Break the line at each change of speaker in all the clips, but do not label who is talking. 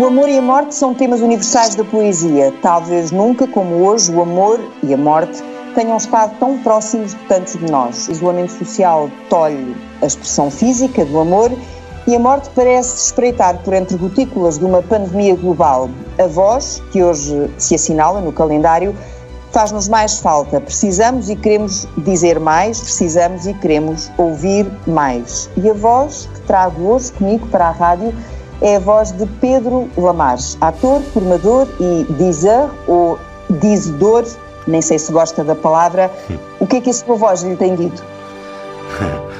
O amor e a morte são temas universais da poesia. Talvez nunca, como hoje, o amor e a morte tenham estado tão próximos de tantos de nós. O isolamento social tolhe a expressão física do amor e a morte parece espreitar por entre gotículas de uma pandemia global. A voz, que hoje se assinala no calendário, faz-nos mais falta. Precisamos e queremos dizer mais, precisamos e queremos ouvir mais. E a voz que trago hoje comigo para a rádio é a voz de Pedro Lamares, ator, formador e dizer ou dizedor, nem sei se gosta da palavra. O que é que a sua voz lhe tem dito?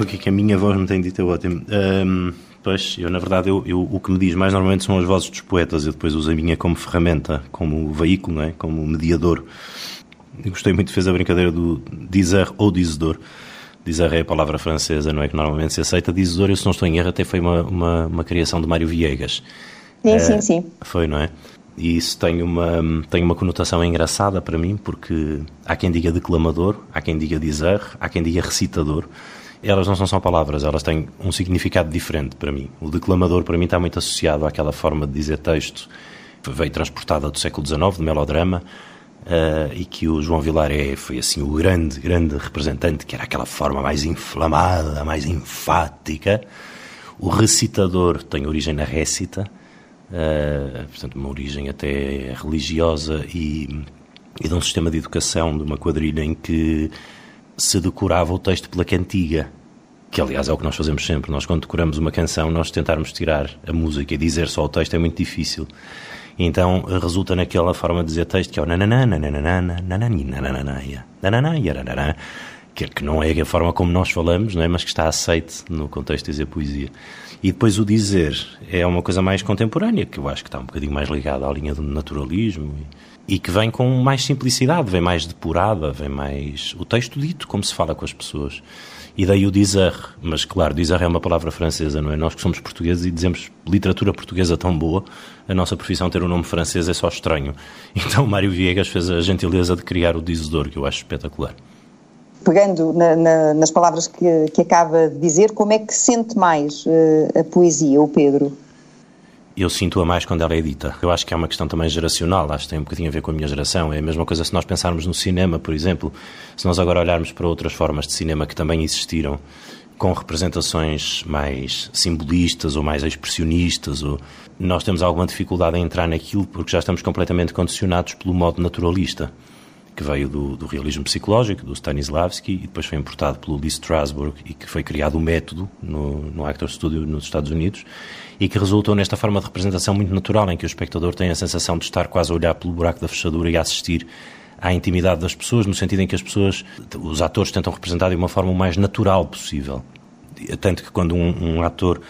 O que é que a minha voz me tem dito é ótimo. Um, pois, eu na verdade, eu, eu, o que me diz mais normalmente são as vozes dos poetas. Eu depois uso a minha como ferramenta, como veículo, não é? como mediador. Eu gostei muito fazer a brincadeira do dizer ou dizedor. É a palavra francesa, não é que normalmente se aceita. Eu se não estou em erro, até foi uma, uma, uma criação de Mário Viegas.
Sim, uh, sim, sim.
Foi, não é? E isso tem uma, tem uma conotação engraçada para mim, porque há quem diga declamador, há quem diga dizer, há quem diga recitador elas não são só palavras, elas têm um significado diferente para mim. O declamador, para mim, está muito associado àquela forma de dizer texto veio transportada do século XIX, de melodrama, uh, e que o João Vilaré foi assim o grande, grande representante, que era aquela forma mais inflamada, mais enfática. O recitador tem origem na récita, uh, portanto, uma origem até religiosa e, e de um sistema de educação, de uma quadrilha em que se decorava o texto pela cantiga, que aliás é o que nós fazemos sempre. Nós, quando decoramos uma canção, nós tentarmos tirar a música e dizer só o texto é muito difícil. Então resulta naquela forma de dizer texto que é o que não é a forma como nós falamos, não é? mas que está aceite no contexto de dizer poesia. E depois o dizer é uma coisa mais contemporânea, que eu acho que está um bocadinho mais ligada à linha do naturalismo. E e que vem com mais simplicidade, vem mais depurada, vem mais o texto dito, como se fala com as pessoas. E daí o dizer, mas claro, dizer é uma palavra francesa, não é? Nós que somos portugueses e dizemos literatura portuguesa tão boa, a nossa profissão ter um nome francês é só estranho. Então Mário Viegas fez a gentileza de criar o dizedor, que eu acho espetacular.
Pegando na, na, nas palavras que, que acaba de dizer, como é que sente mais uh, a poesia, o Pedro?
Eu sinto-a mais quando ela é dita. Eu acho que é uma questão também geracional, acho que tem um bocadinho a ver com a minha geração. É a mesma coisa se nós pensarmos no cinema, por exemplo, se nós agora olharmos para outras formas de cinema que também existiram, com representações mais simbolistas ou mais expressionistas, ou nós temos alguma dificuldade em entrar naquilo porque já estamos completamente condicionados pelo modo naturalista que veio do, do, realismo psicológico, do Stanislavski, e depois foi importado pelo Lee Strasberg, e que foi criado o método no, no Actor Studio nos Estados Unidos, e que resultou nesta forma de representação muito natural, em que o espectador tem a sensação de estar quase a olhar pelo buraco da fechadura e a assistir à intimidade das pessoas, no sentido em que as pessoas, os atores tentam representar de uma forma o mais natural possível. Tanto que quando um, um ator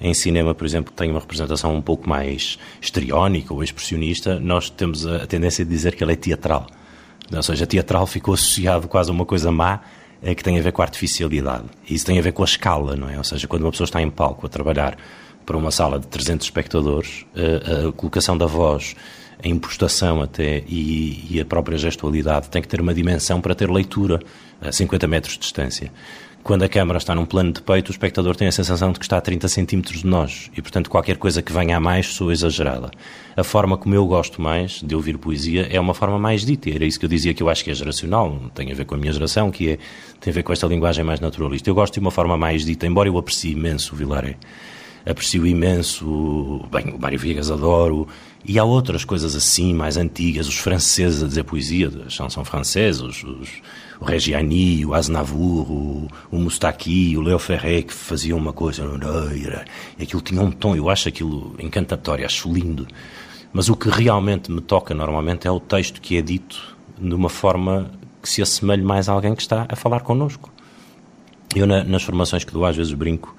em cinema, por exemplo, tem uma representação um pouco mais histriónica ou expressionista, nós temos a tendência de dizer que ele é teatral. Ou seja, teatral ficou associado quase a uma coisa má eh, que tem a ver com a artificialidade. Isso tem a ver com a escala, não é? Ou seja, quando uma pessoa está em palco a trabalhar para uma sala de 300 espectadores, a, a colocação da voz, a impostação até e, e, a própria gestualidade tem que ter uma dimensão para ter leitura a 50 metros de distância. Quando a câmara está num plano de peito, o espectador tem a sensação de que está a 30 centímetros de nós e, portanto, qualquer coisa que venha a mais sou exagerada. A forma como eu gosto mais de ouvir poesia é uma forma mais dita. Era isso que eu dizia que eu acho que é geracional, tem a ver com a minha geração, que é, tem a ver com esta linguagem mais naturalista. Eu gosto de uma forma mais dita, embora eu aprecie imenso o Vilaré aprecio imenso, bem, o Mário Viegas adoro, e há outras coisas assim, mais antigas, os franceses a dizer poesia, a chanson os, os, o Reggiani, o Aznavour, o, o Moustaki, o Léo Ferré, que faziam uma coisa, e aquilo tinha um tom, eu acho aquilo encantatório, acho lindo. Mas o que realmente me toca normalmente é o texto que é dito de uma forma que se assemelhe mais a alguém que está a falar connosco. Eu, na, nas formações que dou, às vezes brinco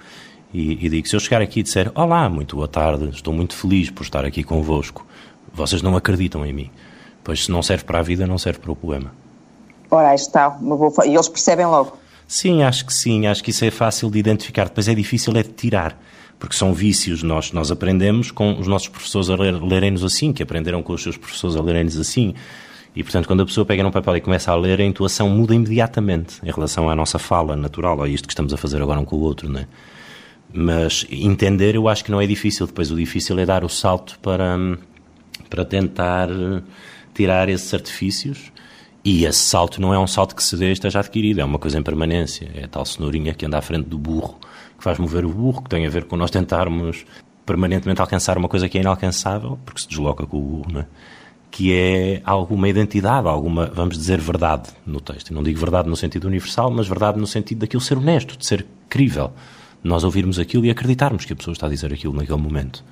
e, e digo: se eu chegar aqui e disser Olá, muito boa tarde, estou muito feliz por estar aqui convosco, vocês não acreditam em mim. Pois se não serve para a vida, não serve para o poema.
Ora, aí está. Boa... E eles percebem logo?
Sim, acho que sim. Acho que isso é fácil de identificar. Depois é difícil é de tirar. Porque são vícios nós nós aprendemos com os nossos professores a ler, lerem-nos assim, que aprenderam com os seus professores a lerem-nos assim. E, portanto, quando a pessoa pega num papel e começa a ler, a intuação muda imediatamente em relação à nossa fala natural, a isto que estamos a fazer agora um com o outro, não é? Mas entender eu acho que não é difícil. Depois o difícil é dar o salto para, para tentar tirar esses artifícios. E esse salto não é um salto que se dê esteja adquirido, é uma coisa em permanência. É a tal cenourinha que anda à frente do burro, que faz mover o burro, que tem a ver com nós tentarmos permanentemente alcançar uma coisa que é inalcançável, porque se desloca com o burro, não é? que é alguma identidade, alguma, vamos dizer, verdade no texto. Eu não digo verdade no sentido universal, mas verdade no sentido daquilo ser honesto, de ser crível. Nós ouvirmos aquilo e acreditarmos que a pessoa está a dizer aquilo naquele momento.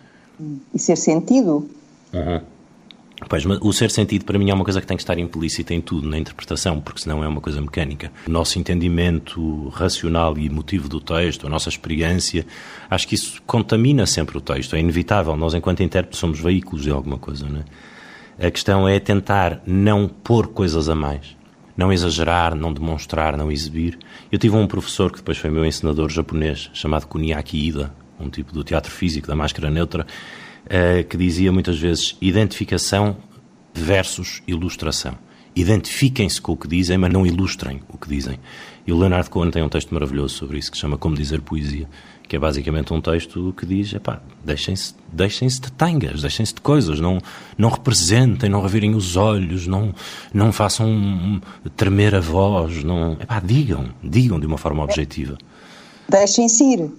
E ser sentido.
Uhum. Pois, mas o ser sentido para mim é uma coisa que tem que estar implícita em tudo, na interpretação, porque senão é uma coisa mecânica. O nosso entendimento racional e emotivo do texto, a nossa experiência, acho que isso contamina sempre o texto, é inevitável. Nós, enquanto intérpretes, somos veículos de alguma coisa, não é? A questão é tentar não pôr coisas a mais, não exagerar, não demonstrar, não exibir. Eu tive um professor que depois foi meu ensinador japonês, chamado Kuniaki Ida, um tipo do teatro físico, da máscara neutra, eh, que dizia muitas vezes identificação versus ilustração. Identifiquem-se com o que dizem, mas não ilustrem o que dizem. E o Leonardo Cohen tem um texto maravilhoso sobre isso, que se chama Como Dizer Poesia, que é basicamente um texto que diz, epá, deixem-se deixem de tangas, deixem-se de coisas, não, não representem, não revirem os olhos, não, não façam um, tremer a voz, não, epá, digam, digam de uma forma objetiva.
Deixem-se ir.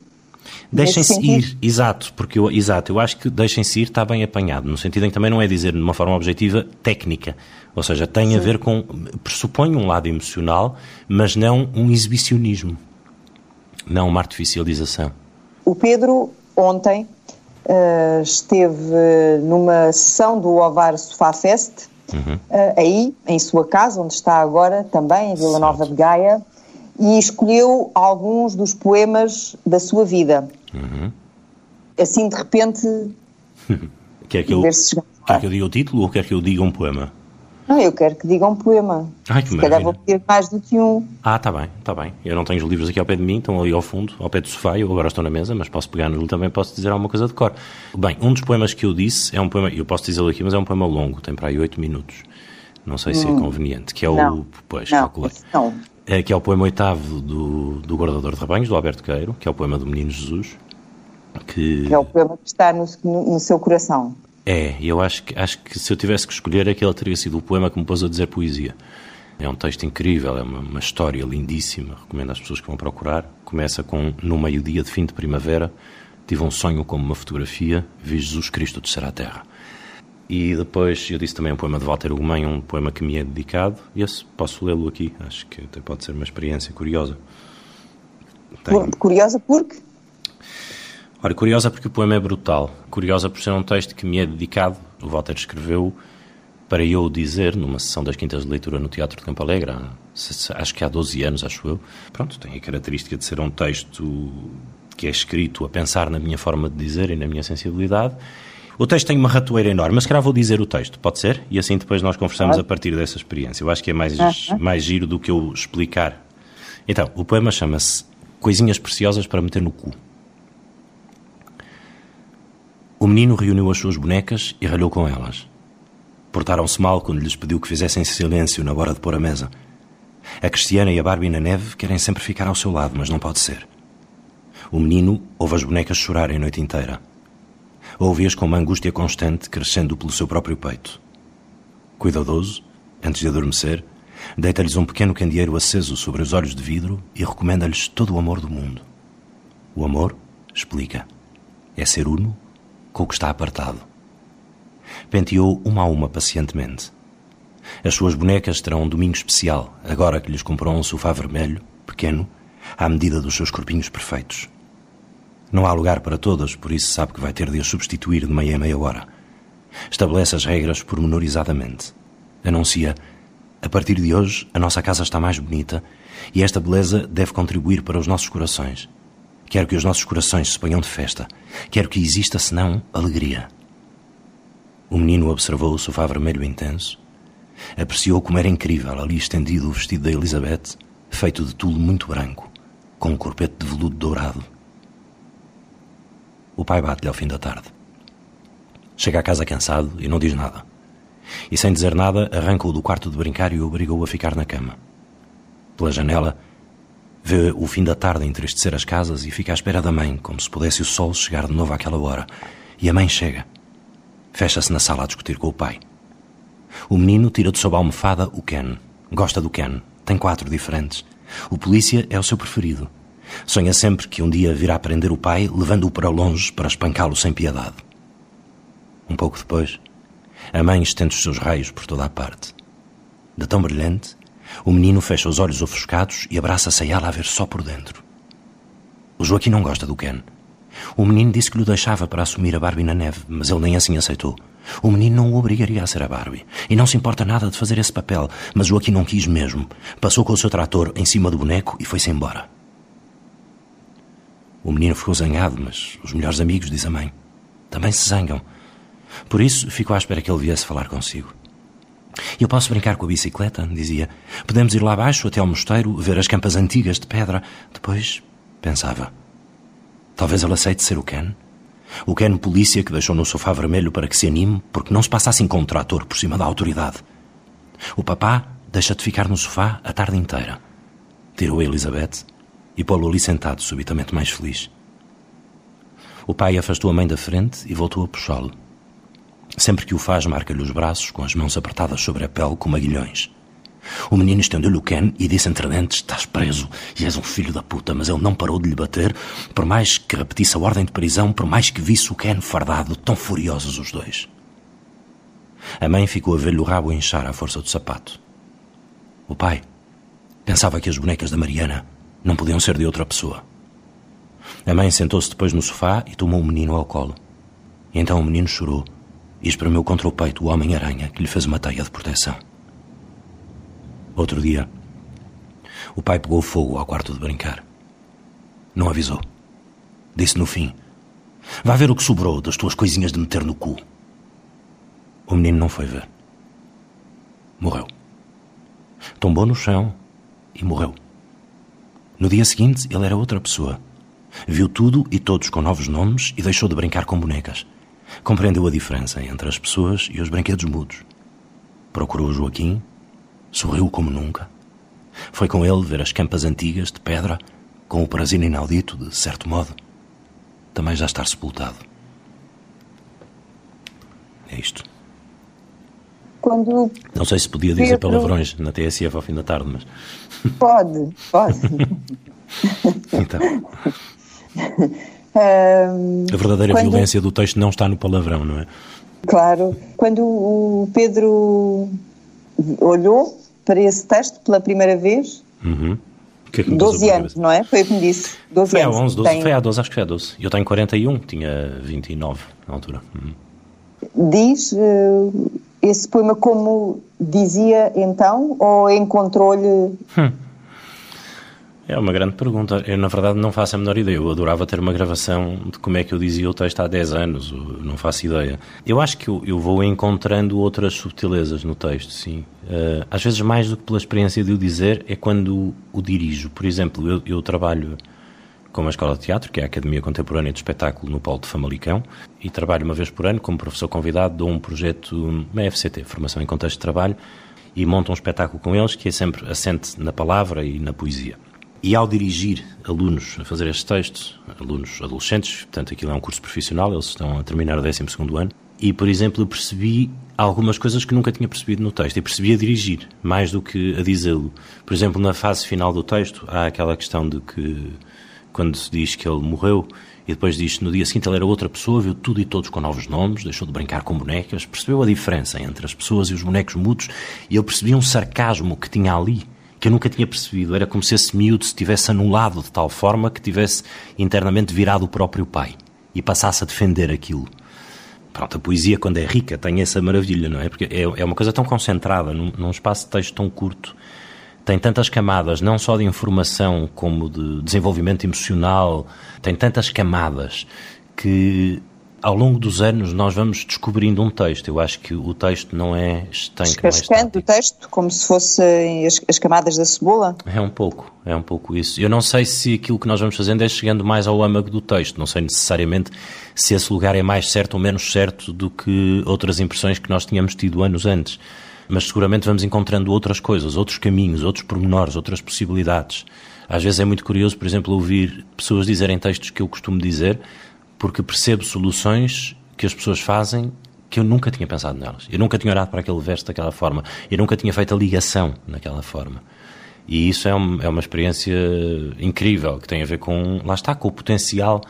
Deixem-se ir, exato, porque eu, exato, eu acho que deixem-se ir está bem apanhado, no sentido em que também não é dizer de uma forma objetiva técnica, ou seja, tem Sim. a ver com, pressupõe um lado emocional, mas não um exibicionismo, não uma artificialização.
O Pedro, ontem, uh, esteve numa sessão do Ovar Sofá Fest, uhum. uh, aí, em sua casa, onde está agora, também, em Vila Nova de Gaia, e escolheu alguns dos poemas da sua vida. Uhum. Assim, de repente.
quer, que eu, quer que eu diga o título ou quer que eu diga um poema?
Não, eu quero que diga um poema.
Ai, que
Se calhar vou pedir mais do que um.
Ah, está bem, está bem. Eu não tenho os livros aqui ao pé de mim, estão ali ao fundo, ao pé do sofá, eu agora estou na mesa, mas posso pegar no também posso dizer alguma coisa de cor. Bem, um dos poemas que eu disse é um poema, eu posso dizê-lo aqui, mas é um poema longo, tem para aí oito minutos. Não sei se é hum. conveniente, que é
não.
o. Pois,
não, Não
é, que é o poema oitavo do, do Guardador de Rebanhos, do Alberto Queiro, que é o poema do Menino Jesus.
Que, que é o poema que está no, no, no seu coração.
É, eu acho que, acho que se eu tivesse que escolher, aquele teria sido o poema que me pôs a dizer poesia. É um texto incrível, é uma, uma história lindíssima, recomendo às pessoas que vão procurar. Começa com No meio-dia de fim de primavera, tive um sonho como uma fotografia, vi Jesus Cristo descer à terra. E depois eu disse também um poema de Walter Ugumem, um poema que me é dedicado. E esse posso lê-lo aqui, acho que até pode ser uma experiência curiosa.
Curiosa porque?
Ora, curiosa porque o poema é brutal. Curiosa por ser um texto que me é dedicado. O Walter escreveu para eu dizer, numa sessão das quintas de leitura no Teatro de Campo Alegre, há, acho que há 12 anos, acho eu. Pronto, tem a característica de ser um texto que é escrito a pensar na minha forma de dizer e na minha sensibilidade o texto tem uma ratoeira enorme, mas se calhar vou dizer o texto, pode ser? E assim depois nós conversamos a partir dessa experiência. Eu acho que é mais, mais giro do que eu explicar. Então, o poema chama-se Coisinhas Preciosas para Meter no Cu. O menino reuniu as suas bonecas e ralhou com elas. Portaram-se mal quando lhes pediu que fizessem silêncio na hora de pôr a mesa. A Cristiana e a Barbie na neve querem sempre ficar ao seu lado, mas não pode ser. O menino ouve as bonecas chorarem a noite inteira ouvi-as com uma angústia constante crescendo pelo seu próprio peito. Cuidadoso, antes de adormecer, deita-lhes um pequeno candeeiro aceso sobre os olhos de vidro e recomenda-lhes todo o amor do mundo. O amor, explica, é ser uno com o que está apartado. Penteou uma a uma pacientemente. As suas bonecas terão um domingo especial, agora que lhes comprou um sofá vermelho, pequeno, à medida dos seus corpinhos perfeitos. Não há lugar para todas, por isso sabe que vai ter de as substituir de meia a meia hora. Estabelece as regras pormenorizadamente. Anuncia: a partir de hoje, a nossa casa está mais bonita e esta beleza deve contribuir para os nossos corações. Quero que os nossos corações se ponham de festa. Quero que exista, senão, alegria. O menino observou o sofá vermelho intenso. Apreciou como era incrível ali estendido o vestido da Elizabeth, feito de tulo muito branco, com um corpete de veludo dourado o pai bate-lhe ao fim da tarde. Chega a casa cansado e não diz nada. E sem dizer nada, arranca-o do quarto de brincar e o obrigou a ficar na cama. Pela janela, Vê o fim da tarde entristecer as casas e fica à espera da mãe, como se pudesse o sol chegar de novo àquela hora. E a mãe chega. Fecha-se na sala a discutir com o pai. O menino tira de sob a almofada o Ken. Gosta do Ken. Tem quatro diferentes. O polícia é o seu preferido. Sonha sempre que um dia virá prender o pai, levando-o para longe para espancá-lo sem piedade. Um pouco depois, a mãe estende os seus raios por toda a parte. De tão brilhante, o menino fecha os olhos ofuscados e abraça-se a ela a ver só por dentro. O Joaquim não gosta do Ken. O menino disse que lhe deixava para assumir a Barbie na neve, mas ele nem assim aceitou. O menino não o obrigaria a ser a Barbie. E não se importa nada de fazer esse papel, mas Joaquim não quis mesmo. Passou com o seu trator em cima do boneco e foi-se embora. O menino ficou zangado, mas os melhores amigos, diz a mãe, também se zangam. Por isso, ficou à espera que ele viesse falar consigo. Eu posso brincar com a bicicleta, dizia. Podemos ir lá abaixo até ao mosteiro, ver as campas antigas de pedra. Depois, pensava. Talvez ele aceite ser o Ken. O Ken polícia que deixou no sofá vermelho para que se anime, porque não se passa assim com um trator por cima da autoridade. O papá deixa de ficar no sofá a tarde inteira. Tirou a Elizabeth e pô-lo ali sentado, subitamente mais feliz. O pai afastou a mãe da frente e voltou a puxá-lo. Sempre que o faz, marca-lhe os braços, com as mãos apertadas sobre a pele como aguilhões. O menino estendeu-lhe o Ken e disse entre dentes: Estás preso e és um filho da puta. Mas ele não parou de lhe bater, por mais que repetisse a ordem de prisão, por mais que visse o Ken fardado, tão furiosos os dois. A mãe ficou a ver-lhe o rabo inchar à força do sapato. O pai pensava que as bonecas da Mariana não podiam ser de outra pessoa. A mãe sentou-se depois no sofá e tomou o menino ao colo. E então o menino chorou e espremeu contra o peito o Homem-Aranha que lhe fez uma teia de proteção. Outro dia, o pai pegou fogo ao quarto de brincar. Não avisou. Disse no fim: Vá ver o que sobrou das tuas coisinhas de meter no cu. O menino não foi ver. Morreu. Tombou no chão e morreu. No dia seguinte, ele era outra pessoa. Viu tudo e todos com novos nomes e deixou de brincar com bonecas. Compreendeu a diferença entre as pessoas e os brinquedos mudos. Procurou Joaquim, sorriu como nunca. Foi com ele ver as campas antigas de pedra, com o prazer inaudito, de certo modo, também já estar sepultado. É isto.
Quando
Não sei se podia dizer Pedro... palavrões na TSF ao fim da tarde, mas.
Pode, pode.
então. A verdadeira quando... violência do texto não está no palavrão, não é?
Claro. Quando o Pedro olhou para esse texto pela primeira vez,
uhum. que é que
12 anos, não é? Foi o que me disse. 12
foi
anos.
Há 11, 12, tem... Foi há 12, acho que foi há 12. Eu tenho 41, tinha 29 na altura.
Uhum. Diz uh, esse poema como dizia então ou encontrou-lhe...
Hum. É uma grande pergunta. Eu, na verdade, não faço a menor ideia. Eu adorava ter uma gravação de como é que eu dizia o texto há 10 anos. Não faço ideia. Eu acho que eu, eu vou encontrando outras subtilezas no texto, sim. Uh, às vezes, mais do que pela experiência de o dizer, é quando o, dirijo. Por exemplo, eu, eu trabalho com uma escola de teatro, que é a Academia Contemporânea de Espetáculo no Polo de Famalicão, e trabalho uma vez por ano como professor convidado de um projeto, uma FCT, Formação em Contexto de Trabalho, e monto um espetáculo com eles que é sempre assente na palavra e na poesia. E ao dirigir alunos a fazer estes textos, alunos adolescentes, portanto aquilo é um curso profissional, eles estão a terminar o 12 ano, e, por exemplo, eu percebi algumas coisas que nunca tinha percebido no texto, e percebi a dirigir, mais do que a dizê-lo. Por exemplo, na fase final do texto, há aquela questão de que, quando se diz que ele morreu, e depois diz no dia seguinte ele era outra pessoa, viu tudo e todos com novos nomes, deixou de brincar com bonecas, percebeu a diferença entre as pessoas e os bonecos mudos, e eu percebi um sarcasmo que tinha ali, que eu nunca tinha percebido. Era como se esse miúdo se tivesse anulado de tal forma que tivesse internamente virado o próprio pai e passasse a defender aquilo. Pronto, a poesia, quando é rica, tem essa maravilha, não é? Porque é, é uma coisa tão concentrada, num, num espaço de texto tão curto, tem tantas camadas, não só de informação como de desenvolvimento emocional, tem tantas camadas que ao longo dos anos nós vamos descobrindo um texto. Eu acho que o texto não é estanque.
Descascando o texto, como se fossem as, as, camadas da cebola?
É um pouco, é um pouco isso. Eu não sei se aquilo que nós vamos fazendo é chegando mais ao âmago do texto. Não sei necessariamente se esse lugar é mais certo ou menos certo do que outras impressões que nós tínhamos tido anos antes. Mas seguramente vamos encontrando outras coisas, outros caminhos, outros pormenores, outras possibilidades. Às vezes é muito curioso, por exemplo, ouvir pessoas dizerem textos que eu costumo dizer, porque percebo soluções que as pessoas fazem que eu nunca tinha pensado nelas. Eu nunca tinha olhado para aquele verso daquela forma. Eu nunca tinha feito a ligação naquela forma. E isso é, um, é uma experiência incrível, que tem a ver com, lá está, com o potencial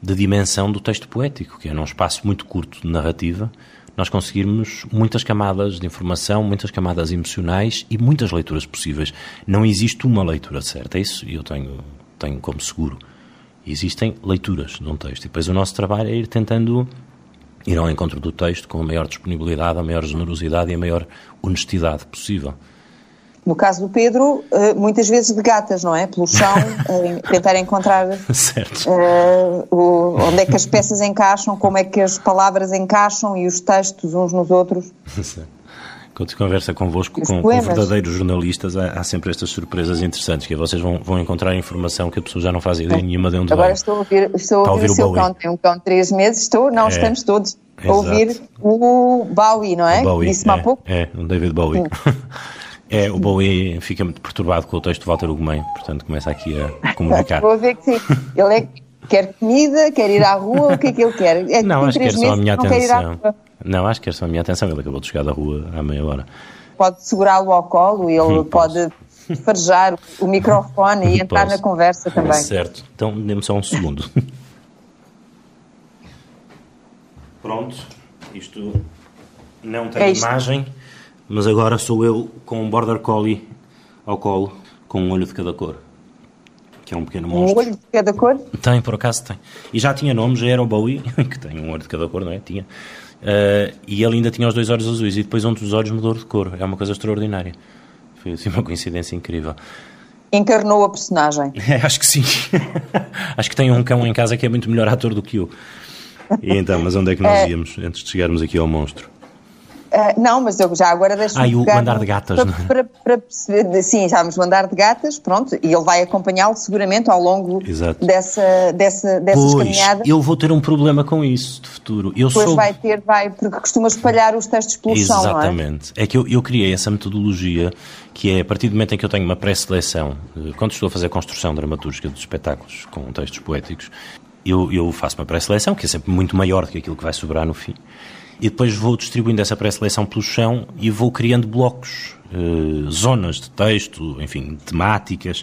de dimensão do texto poético, que é num espaço muito curto de narrativa, nós conseguirmos muitas camadas de informação, muitas camadas emocionais e muitas leituras possíveis. Não existe uma leitura certa, é isso eu tenho, tenho como seguro. Existem leituras de um texto. E depois o nosso trabalho é ir tentando ir ao encontro do texto com a maior disponibilidade, a maior generosidade e a maior honestidade possível.
No caso do Pedro, eh, muitas vezes de gatas, não é? Pelo chão, tentar encontrar uh, onde é que as peças encaixam, como é que as palavras encaixam e os textos uns nos outros.
Quando se conversa convosco com, com, verdadeiros jornalistas, há, há, sempre estas surpresas interessantes, que vocês vão, vão encontrar informação que a pessoa já não faz ideia nenhuma de onde
Agora
vem.
estou a ouvir, estou a ouvir, ouvir o seu cão, tem um cão de três meses, estou, não, é, estamos todos a ouvir o Bowie, não é?
O Bowie,
Disse-me
é,
há pouco.
É, o David Bowie. É, o Bowie fica muito perturbado com o texto de Walter Ugumem, portanto começa aqui a comunicar.
Vou ver que sim. Ele é, quer comida, quer ir à rua, o que é que ele quer? É
não, acho que quer só a minha atenção. Não, acho que quer só a minha atenção. Ele acabou de chegar da rua há meia hora.
Pode segurá-lo ao colo e ele pode farejar o microfone e entrar Posso. na conversa também.
Certo. Então, dê-me só um segundo. Pronto. Isto não tem é imagem mas agora sou eu com um border collie ao colo, com um olho de cada cor. Que é um pequeno monstro.
Um olho de cada cor?
Tem, por acaso tem. E já tinha nome, já era o Bowie, que tem um olho de cada cor, não é? Tinha. Uh, e ele ainda tinha os dois olhos azuis, e depois um dos olhos mudou de cor. É uma coisa extraordinária. Foi assim uma coincidência incrível.
Encarnou a personagem.
É, acho que sim. acho que tem um cão em casa que é muito melhor ator do que eu. E então, mas onde é que nós é. íamos antes de chegarmos aqui ao monstro?
Uh, não, mas eu já agora deixo
Ah, e o andar de gatas,
para,
não é?
Para, para perceber, sim, estávamos no andar de gatas, pronto, e ele vai acompanhá-lo seguramente ao longo Exato. dessa, dessa, dessas
pois,
caminhadas.
eu vou ter um problema com isso de futuro. Eu
pois
sou...
vai ter, vai, porque costuma espalhar os textos pelo
Exatamente.
chão,
Exatamente. É? é que eu, eu criei essa metodologia que é a partir do momento em que eu tenho uma pré-seleção, eh, quando estou a fazer a construção dramatúrgica dos espetáculos com textos poéticos, eu, eu faço uma pré-seleção, que é sempre muito maior do que aquilo que vai sobrar no fim e depois vou distribuindo essa pré-seleção pelo chão e vou criando blocos, eh, zonas de texto, enfim, temáticas,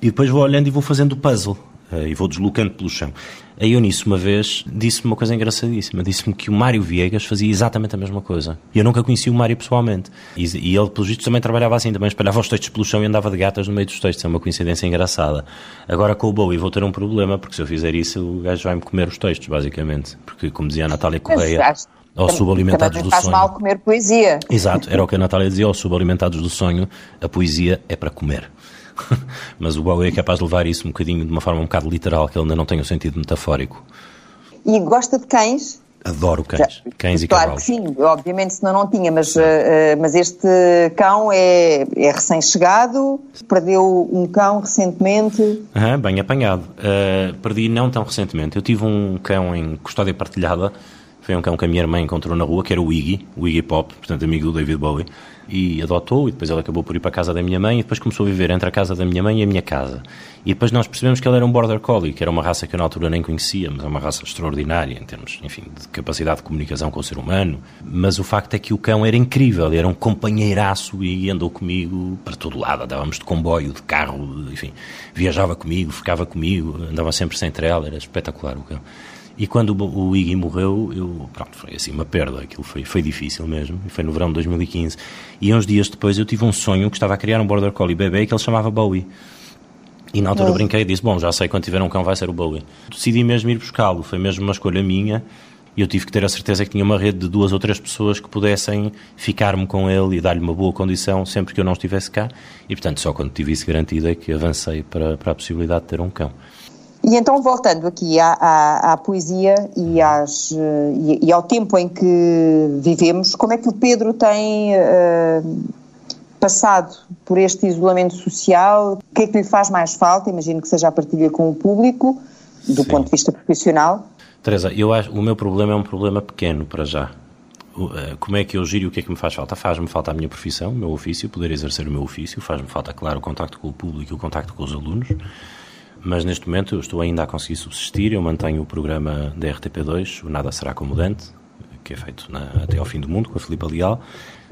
e depois vou olhando e vou fazendo o puzzle. Uh, e vou deslocando pelo chão. A Eunice, uma vez, disse-me uma coisa engraçadíssima. Disse-me que o Mário Viegas fazia exatamente a mesma coisa. E eu nunca conheci o Mário pessoalmente. E, e ele, pelos vistos, também trabalhava assim. Também espalhava os textos pelo chão e andava de gatas no meio dos textos. É uma coincidência engraçada. Agora, com o Bowie, vou ter um problema, porque se eu fizer isso, o gajo vai-me comer os textos, basicamente. Porque, como dizia a Natália Correia... Ou subalimentados do
faz
sonho.
mal comer poesia.
Exato, era o que a Natália dizia, ou subalimentados do sonho, a poesia é para comer. Mas o Bowie é capaz de levar isso um bocadinho, de uma forma um bocado literal, que ele ainda não tem o um sentido metafórico.
E gosta de cães?
Adoro cães, cães
e
claro
cavalos. Claro que sim, obviamente senão não tinha, mas, uh, mas este cão é, é recém-chegado, perdeu um cão recentemente.
Uhum, bem apanhado. Uh, perdi não tão recentemente. Eu tive um cão em custódia partilhada foi um cão que a minha irmã encontrou na rua, que era o Iggy, o Iggy Pop, portanto amigo do David Bowie, e adotou, e depois ele acabou por ir para a casa da minha mãe, e depois começou a viver entre a casa da minha mãe e a minha casa. E depois nós percebemos que ele era um Border Collie, que era uma raça que eu na altura nem conhecia, mas é uma raça extraordinária em termos, enfim, de capacidade de comunicação com o ser humano. Mas o facto é que o cão era incrível, era um companheiraço e andou comigo para todo lado, andávamos de comboio, de carro, enfim, viajava comigo, ficava comigo, andava sempre sem trela, era espetacular o cão. E quando o Iggy morreu, eu, pronto, foi assim uma perda, aquilo foi, foi difícil mesmo, e foi no verão de 2015. E uns dias depois eu tive um sonho que estava a criar um Border Collie bebê que ele chamava Bowie. E na altura oh. brinquei e disse, bom, já sei, quando tiver um cão vai ser o Bowie. Decidi mesmo ir buscá-lo, foi mesmo uma escolha minha, e eu tive que ter a certeza que tinha uma rede de duas ou três pessoas que pudessem ficar-me com ele e dar-lhe uma boa condição sempre que eu não estivesse cá. E, portanto, só quando tive isso garantido é que avancei para, para a possibilidade de ter um cão.
E então, voltando aqui à, à, à poesia e, às, e, e, ao tempo em que vivemos, como é que o Pedro tem uh, passado por este isolamento social? O que é que lhe faz mais falta? Imagino que seja a partilha com o público, do Sim. ponto de vista profissional.
Teresa, eu acho o meu problema é um problema pequeno para já. eh, como é que eu giro e o que é que me faz falta? Faz-me falta a minha profissão, o meu ofício, poder exercer o meu ofício, faz-me falta, claro, o contacto com o público e o contacto com os alunos, mas neste momento eu estou ainda a conseguir subsistir, eu mantenho o programa da RTP2, o Nada Será Como Dante, que é feito na, até ao fim do mundo, com a Filipe Leal.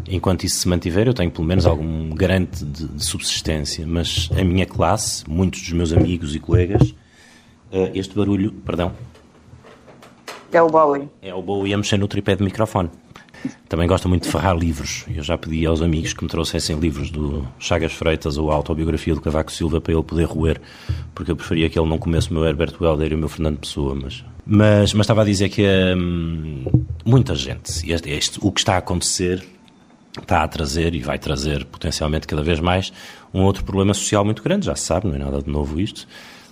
Enquanto isso se mantiver, eu tenho pelo menos algum garante de, de subsistência, mas a minha classe, muitos dos meus amigos e colegas, uh, este barulho, perdão,
é o Bowie.
É o Bowie a mexer no tripé de microfone. Também gosto muito de ferrar livros. Eu já pedi aos amigos que me trouxessem livros do Chagas Freitas ou a autobiografia do Cavaco Silva para ele poder roer, porque eu preferia que ele não comesse o meu Herbert Welder e o meu Fernando Pessoa, mas... Mas, mas estava a dizer que hum, muita gente, este, este, o que está a acontecer está a trazer e vai trazer potencialmente cada vez mais um outro problema social muito grande, já se sabe, não é nada de novo isto,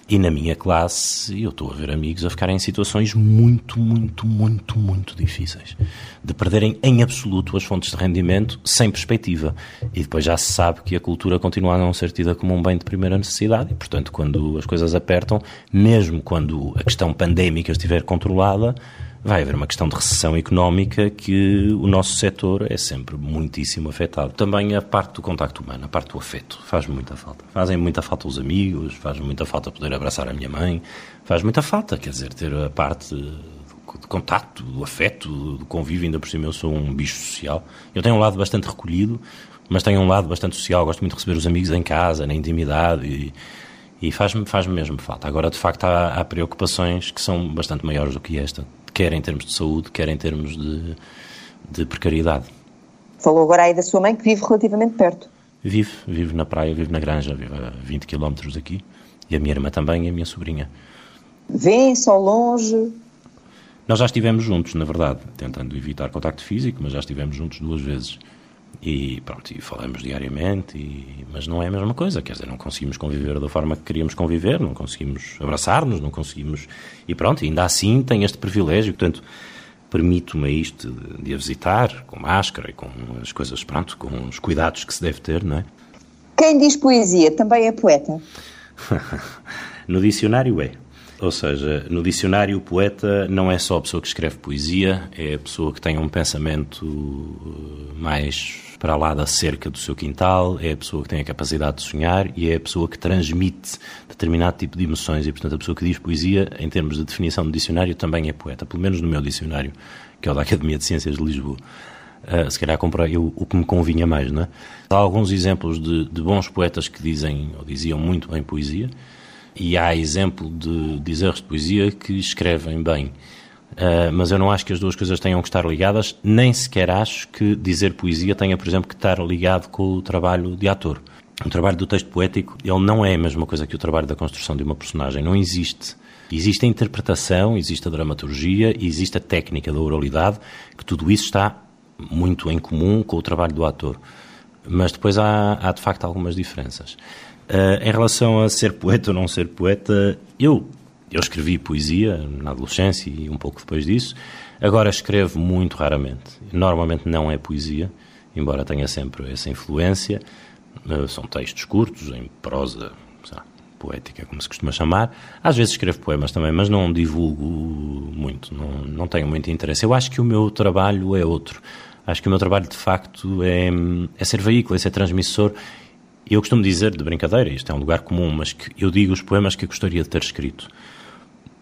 e na minha classe, eu estou a ver amigos a ficarem em situações muito, muito, muito, muito difíceis. De perderem em absoluto as fontes de rendimento sem perspectiva. E depois já se sabe que a cultura continua a não ser tida como um bem de primeira necessidade. E, portanto, quando as coisas apertam, mesmo quando a questão pandémica estiver controlada, vai haver uma questão de recessão económica que o nosso setor é sempre muitíssimo afetado. Também a parte do contacto humano, a parte do afeto, faz muita falta. Fazem muita falta os amigos, faz muita falta poder abraçar a minha mãe, faz muita falta, quer dizer, ter a parte de contacto, do afeto, do convívio, ainda por cima eu sou um bicho social. Eu tenho um lado bastante recolhido, mas tenho um lado bastante social, gosto muito de receber os amigos em casa, na intimidade e, e faz-me faz mesmo falta. Agora, de facto, há, há preocupações que são bastante maiores do que esta quer em termos de saúde, quer em termos de, de precariedade.
Falou agora aí da sua mãe que vive relativamente perto.
Vive, vive na praia, vive na granja, vive a 20 km daqui. E a minha irmã também e a minha sobrinha.
Vêm-se ao longe?
Nós já estivemos juntos, na verdade, tentando evitar contacto físico, mas já estivemos juntos duas vezes. E pronto, e falamos diariamente, e, mas não é a mesma coisa, quer dizer, não conseguimos conviver da forma que queríamos conviver, não conseguimos abraçar-nos, não conseguimos. E pronto, ainda assim tem este privilégio, portanto, permito-me isto de, de a visitar, com máscara e com as coisas, pronto, com os cuidados que se deve ter, não é?
Quem diz poesia também é poeta?
no dicionário é. Ou seja, no dicionário, o poeta não é só a pessoa que escreve poesia, é a pessoa que tem um pensamento eh, mais para lá da cerca do seu quintal, é a pessoa que tem a capacidade de sonhar e é a pessoa que transmite determinado tipo de emoções. E, portanto, a pessoa que diz poesia, em termos de definição do dicionário, também é poeta, pelo menos no meu dicionário, que é o da Academia de Ciências de Lisboa. Uh, se calhar comprei o, o, que me convinha mais, não é? Há alguns exemplos de, de bons poetas que dizem ou diziam muito bem poesia e há exemplo de dizeres de poesia que escrevem bem. Uh, mas eu não acho que as duas coisas tenham que estar ligadas, nem sequer acho que dizer poesia tenha, por exemplo, que estar ligado com o trabalho de ator. O trabalho do texto poético, ele não é a mesma coisa que o trabalho da construção de uma personagem, não existe. Existe a interpretação, existe a dramaturgia, existe a técnica da oralidade, que tudo isso está muito em comum com o trabalho do ator. Mas depois há, há de facto algumas diferenças. Uh, em relação a ser poeta ou não ser poeta, eu, eu escrevi poesia na adolescência e um pouco depois disso. Agora escrevo muito raramente. Normalmente não é poesia, embora tenha sempre essa influência. Uh, são textos curtos, em prosa sabe, poética, como se costuma chamar. Às vezes escrevo poemas também, mas não divulgo muito, não, não tenho muito interesse. Eu acho que o meu trabalho é outro. Acho que o meu trabalho, de facto, é, é ser veículo, é ser transmissor eu costumo dizer, de brincadeira, isto é um lugar comum, mas que eu digo os poemas que gostaria de ter escrito.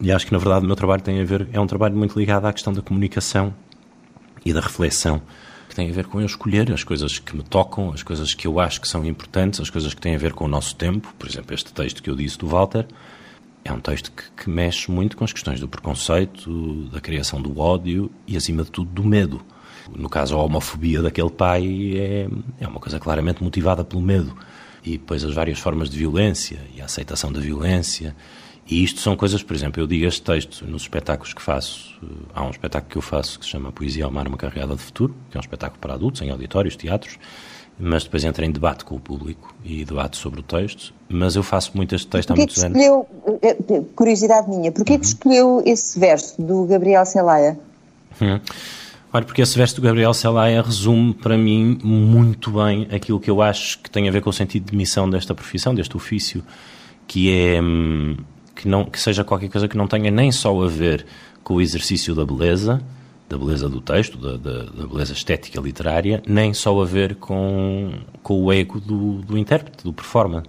E acho que, na verdade, o meu trabalho tem a ver, é um trabalho muito ligado à questão da comunicação e da reflexão, que tem a ver com eu escolher as coisas que me tocam, as coisas que eu acho que são importantes, as coisas que têm a ver com o nosso tempo. Por exemplo, este texto que eu disse do Walter é um texto que, que mexe muito com as questões do preconceito, da criação do ódio e, acima de tudo, do medo. No caso, a homofobia daquele pai é, é uma coisa claramente motivada pelo medo e depois as várias formas de violência e a aceitação da violência. E isto são coisas, por exemplo, eu digo este texto nos espetáculos que faço. Há um espetáculo que eu faço que se chama Poesia ao Mar, uma carreada de futuro, que é um espetáculo para adultos, em auditórios, teatros, mas depois entra em debate com o público e debate sobre o texto. Mas eu faço muito este texto há muitos anos.
Escolheu, eh, eh, curiosidade minha, porquê uhum. que escolheu esse verso do Gabriel Celaya?
Hum. Olha, porque esse verso do Gabriel Celaya resume para mim muito bem aquilo que eu acho que tem a ver com o sentido de missão desta profissão, deste ofício, que é hum, que, não, que seja qualquer coisa que não tenha nem só a ver com o exercício da beleza, da beleza do texto, da, da, da, beleza estética literária, nem só a ver com, com o ego do, do intérprete, do performer,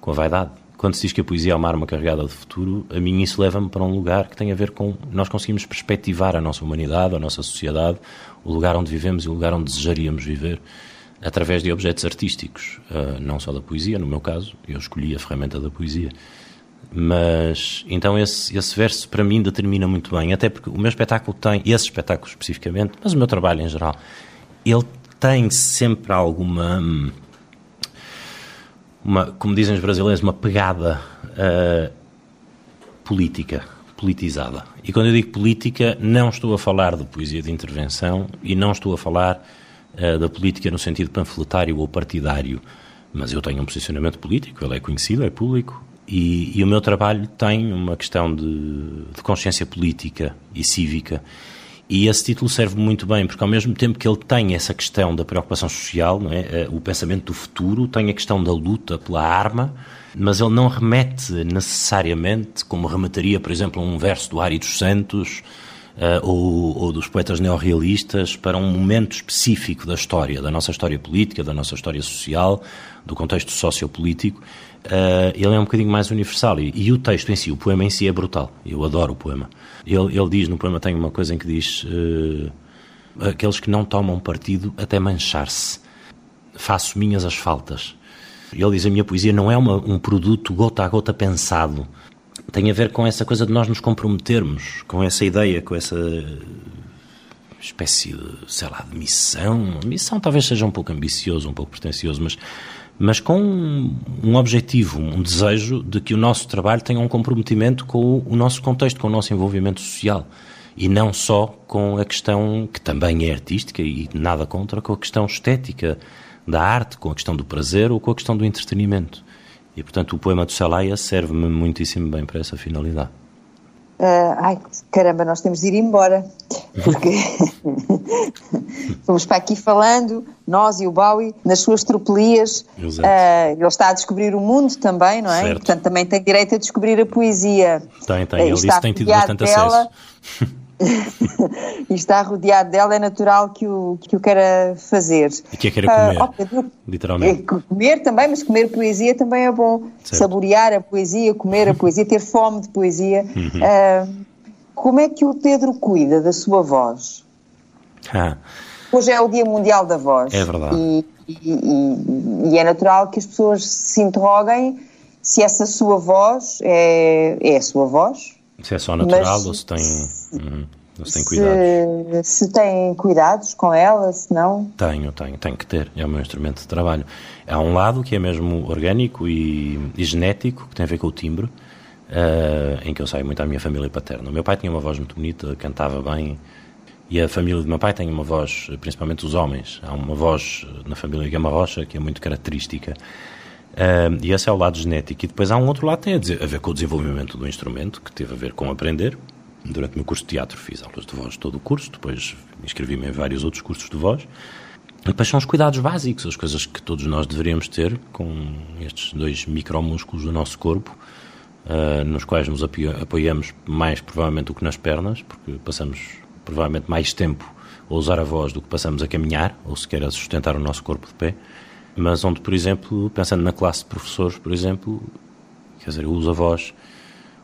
com a vaidade. Quando se diz que a poesia é uma arma carregada de futuro, a mim isso leva-me para um lugar que tem a ver com nós conseguimos perspectivar a nossa humanidade, a nossa sociedade, o lugar onde vivemos e o lugar onde desejaríamos viver, através de objetos artísticos, uh, não só da poesia, no meu caso, eu escolhi a ferramenta da poesia. Mas então esse, esse verso para mim determina muito bem, até porque o meu espetáculo tem, esse espetáculo especificamente, mas o meu trabalho em geral, ele tem sempre alguma uma, como dizem os brasileiros, uma pegada uh, política, politizada. E quando eu digo política, não estou a falar de poesia de intervenção e não estou a falar uh, da política no sentido panfletário ou partidário, mas eu tenho um posicionamento político, ele é conhecido, é público, e, e o meu trabalho tem uma questão de, de consciência política e cívica e esse título serve muito bem, porque ao mesmo tempo que ele tem essa questão da preocupação social, é? Eh, o pensamento do futuro, tem a questão da luta pela arma, mas ele não remete necessariamente, como remetaria, por exemplo, um verso do Ari dos Santos uh, ou, ou, dos poetas neorrealistas, para um momento específico da história, da nossa história política, da nossa história social, do contexto sociopolítico. Uh, ele é um bocadinho mais universal e, e o texto em si, o poema em si é brutal. Eu adoro o poema. Ele, ele diz no poema, tem uma coisa em que diz: uh, aqueles que não tomam partido até manchar-se. Faço minhas as faltas. Ele diz: a minha poesia não é uma, um produto gota a gota pensado. Tem a ver com essa coisa de nós nos comprometermos, com essa ideia, com essa espécie de, sei lá, de missão. Missão talvez seja um pouco ambicioso, um pouco pretencioso, mas mas com um objetivo, um desejo de que o nosso trabalho tenha um comprometimento com o nosso contexto, com o nosso envolvimento social. E não só com a questão, que também é artística e nada contra, com a questão estética da arte, com a questão do prazer ou com a questão do entretenimento. E, portanto, o poema do Salaya serve-me muitíssimo bem para essa finalidade.
Uh, ai, caramba, nós temos de ir embora, porque fomos para aqui falando, nós e o Bowie, nas suas tropelias. Uh, ele está a descobrir o mundo também, não é?
Certo.
Portanto, também tem direito a descobrir a poesia.
Tem, tem, ele disse tem tido bastante dela. acesso.
e está rodeado dela, é natural que o, que o queira fazer.
E que a queira comer, uh, oh, literalmente.
É, comer também, mas comer poesia também é bom. Certo. Saborear a poesia, comer a poesia, ter fome de poesia. Uhum. Uh, como é que o Pedro cuida da sua voz?
Ah.
Hoje é o Dia Mundial da Voz.
É verdade.
E, e, e, é natural que as pessoas se interroguem se essa sua voz é, é a sua voz
se é só natural Mas, ou se tem, hum, se tem cuidados?
Se, se tem cuidados com ela, se não?
Tenho, tenho, tenho que ter. É o meu instrumento de trabalho. Há um lado que é mesmo orgânico e, e genético, que tem a ver com o timbre, uh, em que eu saio muito à minha família paterna. O meu pai tinha uma voz muito bonita, cantava bem, e a família do meu pai tem uma voz, principalmente os homens, há uma voz na família Gama Rocha que é muito característica. Uh, e esse é o lado genético. E depois há um outro lado que tem a, a, ver com o desenvolvimento do instrumento, que teve a ver com aprender. Durante o meu curso de teatro fiz aulas de voz todo o curso, depois inscrevi-me em vários outros cursos de voz. E depois são os cuidados básicos, as coisas que todos nós deveríamos ter com estes dois micromúsculos do nosso corpo, uh, nos quais nos apoiamos mais provavelmente do que nas pernas, porque passamos provavelmente mais tempo a usar a voz do que passamos a caminhar, ou sequer a sustentar o nosso corpo de pé mas onde, por exemplo, pensando na classe de professores, por exemplo, quer dizer, eu uso a voz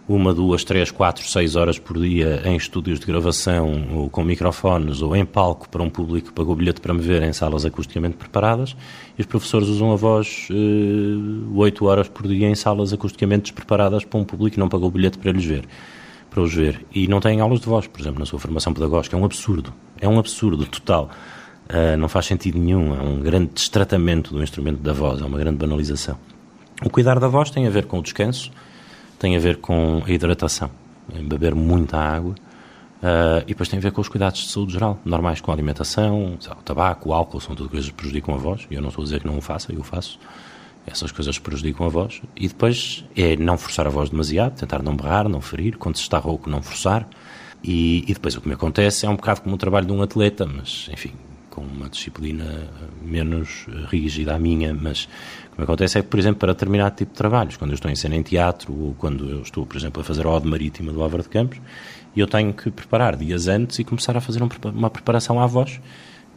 uma, duas, três, quatro, seis horas por dia em estúdios de gravação ou com microfones ou em palco para um público que pagou bilhete para me ver em salas acusticamente preparadas e os professores usam a voz uh, oito horas por dia em salas acusticamente despreparadas para um público que não pagou bilhete para lhes ver para os ver e não têm aulas de voz, por exemplo, na sua formação pedagógica. É um absurdo. É um absurdo total. Uh, não faz sentido nenhum, é um grande destratamento do instrumento da voz, é uma grande banalização. O cuidar da voz tem a ver com o descanso, tem a ver com a hidratação, em beber muita água, uh, e depois tem a ver com os cuidados de saúde geral, normais, com a alimentação, o tabaco, o álcool, são tudo coisas que prejudicam a voz, e eu não estou a dizer que não o faça, eu faço, essas coisas prejudicam a voz, e depois é não forçar a voz demasiado, tentar não berrar, não ferir, quando se está rouco, não forçar, e, e depois o que me acontece é um bocado como o trabalho de um atleta, mas enfim, com uma disciplina menos rígida à minha, mas o que acontece é que, por exemplo, para determinado tipo de trabalhos, quando eu estou em cena em teatro ou quando eu estou, por exemplo, a fazer a Ode Marítima do Álvaro de Campos, eu tenho que preparar dias antes e começar a fazer uma preparação à voz,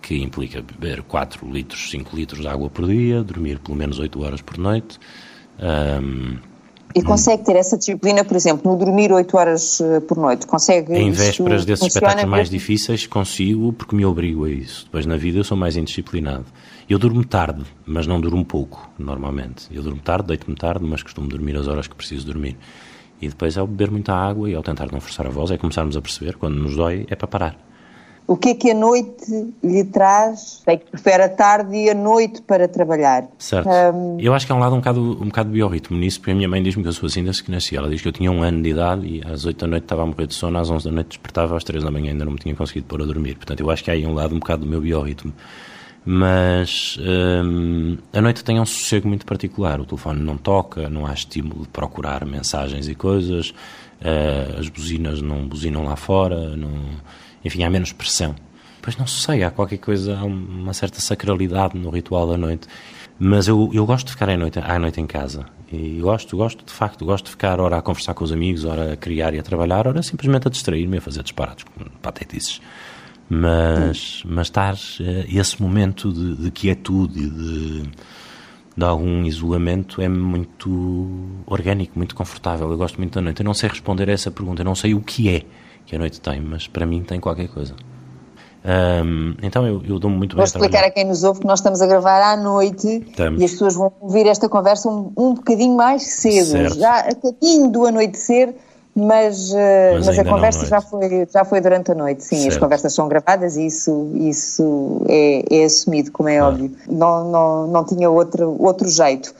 que implica beber 4 litros, 5 litros de água por dia, dormir pelo menos 8 horas por noite. Um,
e consegue ter essa disciplina, por exemplo, no dormir 8 horas eh, por noite? Consegue
Em vésperas desses espetáculos mais difíceis, consigo, porque me obrigo a isso. Depois na vida eu sou mais indisciplinado. Eu durmo tarde, mas não durmo pouco, normalmente. Eu durmo tarde, deito-me tarde, mas costumo dormir as horas que preciso dormir. E depois ao beber muita água e ao tentar não forçar a voz, é começarmos a perceber, quando nos dói, é para parar.
O que é que a noite lhe traz? Sei que prefere a tarde e a noite para trabalhar.
Certo. Um... Eu acho que há um lado um bocado, um bocado biorritmo nisso, porque a minha mãe diz-me que eu sou assim desde que nasci. Ela diz que eu tinha um ano de idade e às 8 da noite estava a morrer de sono, às 11 da noite despertava, às 3 da manhã ainda não me tinha conseguido pôr a dormir. Portanto, eu acho que há aí um lado um bocado do meu biorritmo. Mas um, a noite tem um sossego muito particular. O telefone não toca, não há estímulo de procurar mensagens e coisas, uh, as buzinas não buzinam lá fora, não enfim, há menos pressão. Pois não sei, há qualquer coisa, há uma certa sacralidade no ritual da noite. Mas eu, eu gosto de ficar à noite, à noite em casa. E gosto, gosto de facto, gosto de ficar ora a conversar com os amigos, ora a criar e a trabalhar, ora simplesmente a distrair-me a fazer disparados, patetices. Mas, mas estar uh, esse momento de, de quietude de, de algum isolamento é muito orgânico, muito confortável. Eu gosto muito da noite. Eu não sei responder a essa pergunta, eu não sei o que é que a noite tem, mas para mim tem qualquer coisa. Um, então eu, eu dou-me muito
Vou
bem.
Vou explicar a quem nos ouve que nós estamos a gravar à noite estamos. e as pessoas vão ouvir esta conversa um, um bocadinho mais cedo, certo. já a caminho do anoitecer, mas, eh, mas, mas a conversa já foi, já foi durante a noite. Sim, certo. as conversas são gravadas e isso, isso é, é assumido, como é ah. óbvio. Não, não, não tinha outro, outro jeito.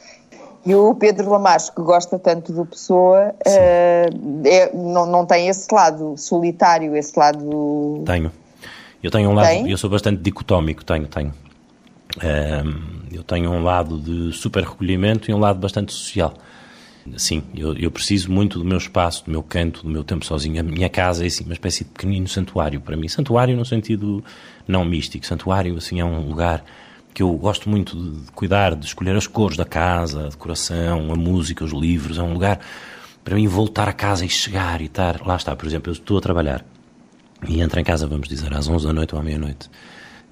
E o Pedro Lamarche, que gosta tanto do Pessoa, uh, é, não, não tem esse lado solitário, esse lado.
Tenho. Eu tenho um lado. Tem? Eu sou bastante dicotómico, tenho, tenho. Uh, eu tenho um lado de super recolhimento e um lado bastante social. Sim, eu, eu, preciso muito do meu espaço, do meu canto, do meu tempo sozinho. A minha casa é assim, uma espécie de pequenino santuário para mim. Santuário no sentido não místico. Santuário, assim, é um lugar que eu gosto muito de cuidar, de escolher as cores da casa, a decoração, a música, os livros. É um lugar para mim voltar a casa e chegar e estar. Lá está, por exemplo, eu estou a trabalhar e entro em casa, vamos dizer, às 11 da noite ou à meia-noite.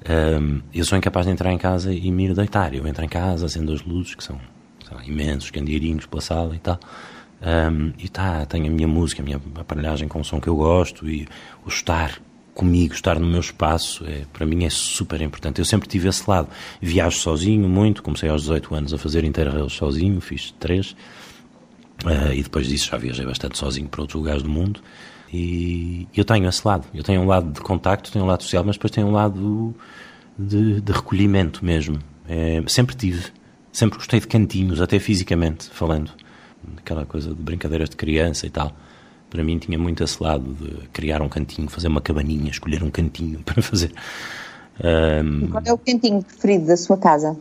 Um, eu sou incapaz de entrar em casa e me ir deitar. Eu entro em casa, acendo as luzes, que são lá, imensos candeeirinhos pela sala e tal. Um, e tá, tenho a minha música, a minha aparelhagem com o som que eu gosto e o estar comigo, estar no meu espaço, é, para mim é super importante. Eu sempre tive esse lado. Viajo sozinho muito, comecei aos 18 anos a fazer interrails sozinho, fiz três, uh, e depois disso já viajei bastante sozinho para outros lugares do mundo. E eu tenho esse lado. Eu tenho um lado de contacto, tenho um lado social, mas depois tenho um lado de, de recolhimento mesmo. É, sempre tive. Sempre gostei de cantinhos, até fisicamente falando. Aquela coisa de brincadeiras de criança e tal para mim tinha muito esse lado de criar um cantinho, fazer uma cabaninha, escolher um cantinho para fazer.
Um... Qual é o cantinho preferido da sua casa?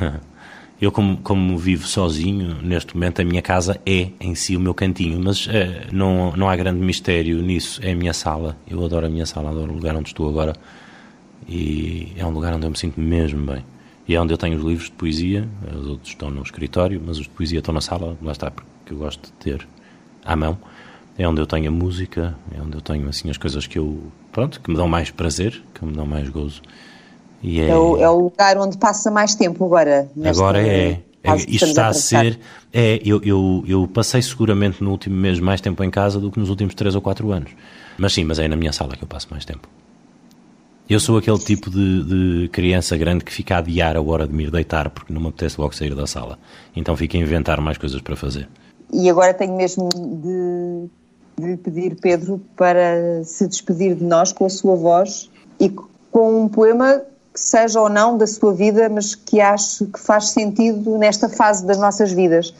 Eu, como, como vivo sozinho, neste momento a minha casa é em si o meu cantinho, mas é, não, não há grande mistério nisso. É a minha sala. Eu adoro a minha sala, adoro o lugar onde estou agora. E é um lugar onde eu me sinto mesmo bem. E é onde eu tenho os livros de poesia, os outros estão no escritório, mas os de poesia estão na sala, lá está, porque eu gosto de ter à mão é onde eu tenho a música, é onde eu tenho assim as coisas que eu, pronto, que me dão mais prazer, que me dão mais gozo.
E é, é, o, é o lugar onde passa mais tempo agora.
Agora é. é isto está a, ser. É, eu, eu, eu passei seguramente no último mês mais tempo em casa do que nos últimos 3 ou 4 anos. Mas sim, mas é na minha sala que eu passo mais tempo. Eu sou aquele tipo de, de, criança grande que fica a adiar a hora de me ir deitar porque não me apetece logo sair da sala. Então fica a inventar mais coisas para fazer.
E agora tenho mesmo de de pedir, Pedro, para se despedir de nós com a sua voz e com um poema que seja ou não da sua vida, mas que acho que faz sentido nesta fase das nossas vidas,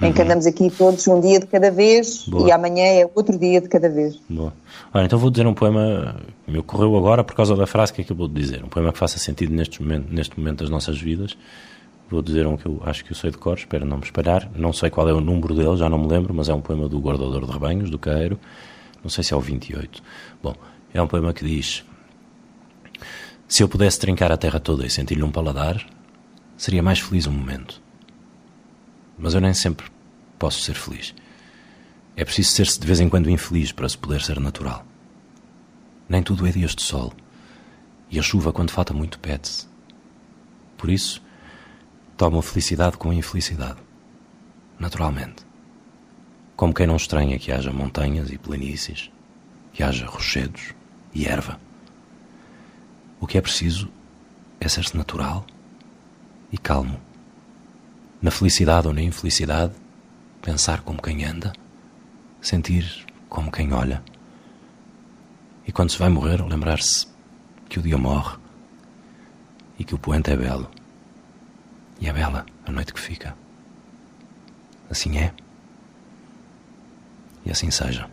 uhum. em que uhum. andamos aqui todos um dia de cada vez Boa. e amanhã é outro dia de cada vez.
Boa. Olha, então vou dizer um poema que me ocorreu agora por causa da frase que acabou de dizer, um poema que faça sentido neste momento, neste momento das nossas vidas Vou dizer um que eu acho que eu sei de cor, espero não me espalhar. Não sei qual é o número dele, já não me lembro, mas é um poema do guardador de rebanhos, do Caeiro. Não sei se é o 28. Bom, é um poema que diz: Se eu pudesse trincar a terra toda e sentir-lhe um paladar, seria mais feliz um momento. Mas eu nem sempre posso ser feliz. É preciso ser-se de vez em quando infeliz para se poder ser natural. Nem tudo é dias de sol. E a chuva, quando falta muito, pede-se. Por isso, tomo felicidade com a infelicidade. Naturalmente. Como quem não estranha que haja montanhas e planícies, que haja rochedos e erva. O que é preciso é ser-se natural e calmo. Na felicidade ou na infelicidade, pensar como quem anda, sentir como quem olha. E quando se vai morrer, lembrar-se que o dia morre e que o poente é belo. E é bela a noite que fica. Assim é. E assim seja.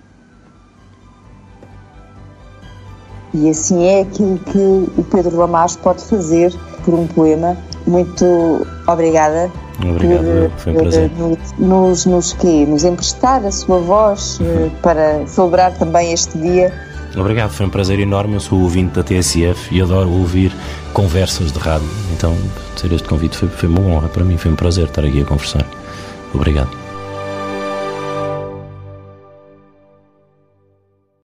E assim é aquilo que o Pedro Lamarche pode fazer por um poema. Muito obrigada.
Obrigado, por, foi um prazer.
Nos, nos, que, nos emprestar a sua voz uhum. para celebrar também este dia.
Obrigado, foi um prazer enorme. Eu sou ouvinte da TSF e adoro ouvir conversas de rádio. Então, ter este convite foi, foi uma honra para mim, foi um prazer estar aqui a conversar. Obrigado.